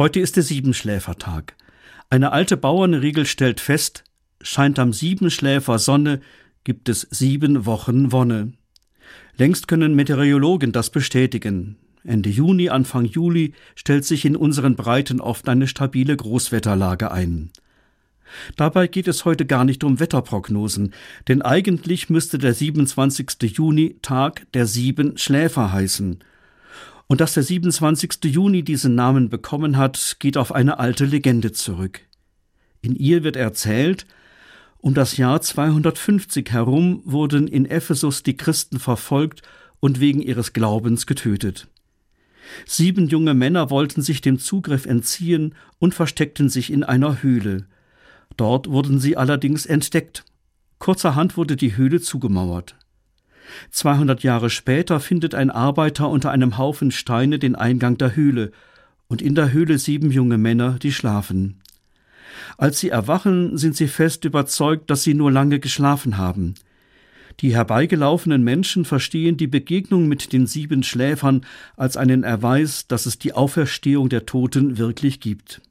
Heute ist der Siebenschläfertag. Eine alte Bauernregel stellt fest, scheint am Siebenschläfer Sonne, gibt es sieben Wochen Wonne. Längst können Meteorologen das bestätigen. Ende Juni, Anfang Juli stellt sich in unseren Breiten oft eine stabile Großwetterlage ein. Dabei geht es heute gar nicht um Wetterprognosen, denn eigentlich müsste der 27. Juni Tag der sieben Schläfer heißen. Und dass der 27. Juni diesen Namen bekommen hat, geht auf eine alte Legende zurück. In ihr wird erzählt, um das Jahr 250 herum wurden in Ephesus die Christen verfolgt und wegen ihres Glaubens getötet. Sieben junge Männer wollten sich dem Zugriff entziehen und versteckten sich in einer Höhle. Dort wurden sie allerdings entdeckt. Kurzerhand wurde die Höhle zugemauert. 200 Jahre später findet ein Arbeiter unter einem Haufen Steine den Eingang der Höhle und in der Höhle sieben junge Männer, die schlafen. Als sie erwachen, sind sie fest überzeugt, dass sie nur lange geschlafen haben. Die herbeigelaufenen Menschen verstehen die Begegnung mit den sieben Schläfern als einen Erweis, dass es die Auferstehung der Toten wirklich gibt.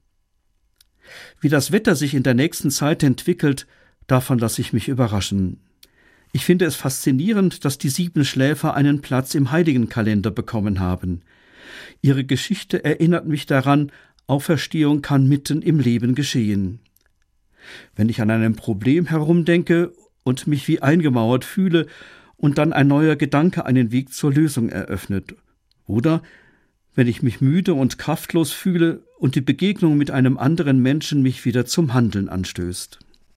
Wie das Wetter sich in der nächsten Zeit entwickelt, davon lasse ich mich überraschen. Ich finde es faszinierend, dass die sieben Schläfer einen Platz im Heiligenkalender bekommen haben. Ihre Geschichte erinnert mich daran, Auferstehung kann mitten im Leben geschehen. Wenn ich an einem Problem herumdenke und mich wie eingemauert fühle und dann ein neuer Gedanke einen Weg zur Lösung eröffnet, oder wenn ich mich müde und kraftlos fühle und die Begegnung mit einem anderen Menschen mich wieder zum Handeln anstößt.